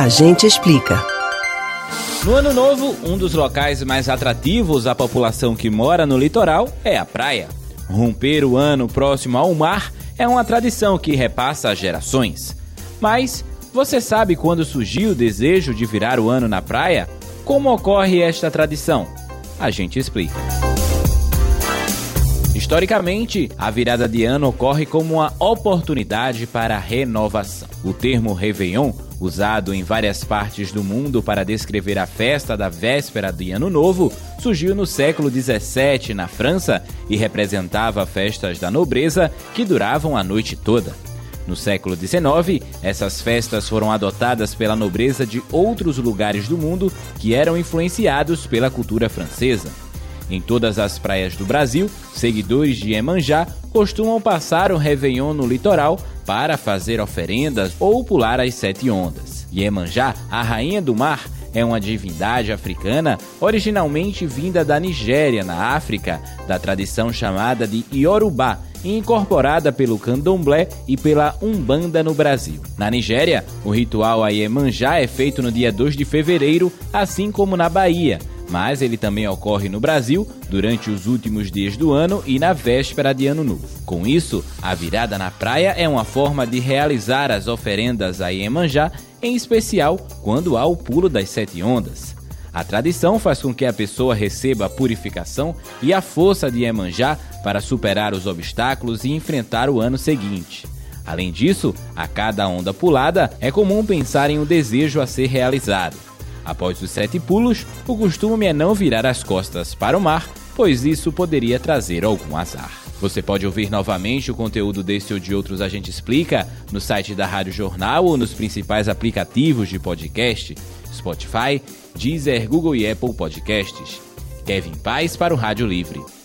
A gente explica. No ano novo, um dos locais mais atrativos à população que mora no litoral é a praia. Romper o ano próximo ao mar é uma tradição que repassa gerações. Mas você sabe quando surgiu o desejo de virar o ano na praia? Como ocorre esta tradição? A gente explica. Historicamente, a virada de ano ocorre como uma oportunidade para a renovação. O termo Réveillon, usado em várias partes do mundo para descrever a festa da véspera de Ano Novo, surgiu no século XVII na França e representava festas da nobreza que duravam a noite toda. No século XIX, essas festas foram adotadas pela nobreza de outros lugares do mundo que eram influenciados pela cultura francesa. Em todas as praias do Brasil, seguidores de Emanjá costumam passar o Réveillon no litoral para fazer oferendas ou pular as sete ondas. Iemanjá, a rainha do mar, é uma divindade africana originalmente vinda da Nigéria, na África, da tradição chamada de Yorubá, e incorporada pelo candomblé e pela umbanda no Brasil. Na Nigéria, o ritual a Iemanjá é feito no dia 2 de fevereiro, assim como na Bahia, mas ele também ocorre no Brasil durante os últimos dias do ano e na véspera de Ano Novo. Com isso, a virada na praia é uma forma de realizar as oferendas a Iemanjá, em especial quando há o pulo das sete ondas. A tradição faz com que a pessoa receba a purificação e a força de Iemanjá para superar os obstáculos e enfrentar o ano seguinte. Além disso, a cada onda pulada é comum pensar em um desejo a ser realizado. Após os sete pulos, o costume é não virar as costas para o mar, pois isso poderia trazer algum azar. Você pode ouvir novamente o conteúdo desse ou de outros A Gente Explica no site da Rádio Jornal ou nos principais aplicativos de podcast, Spotify, Deezer, Google e Apple Podcasts. Kevin Paz para o Rádio Livre.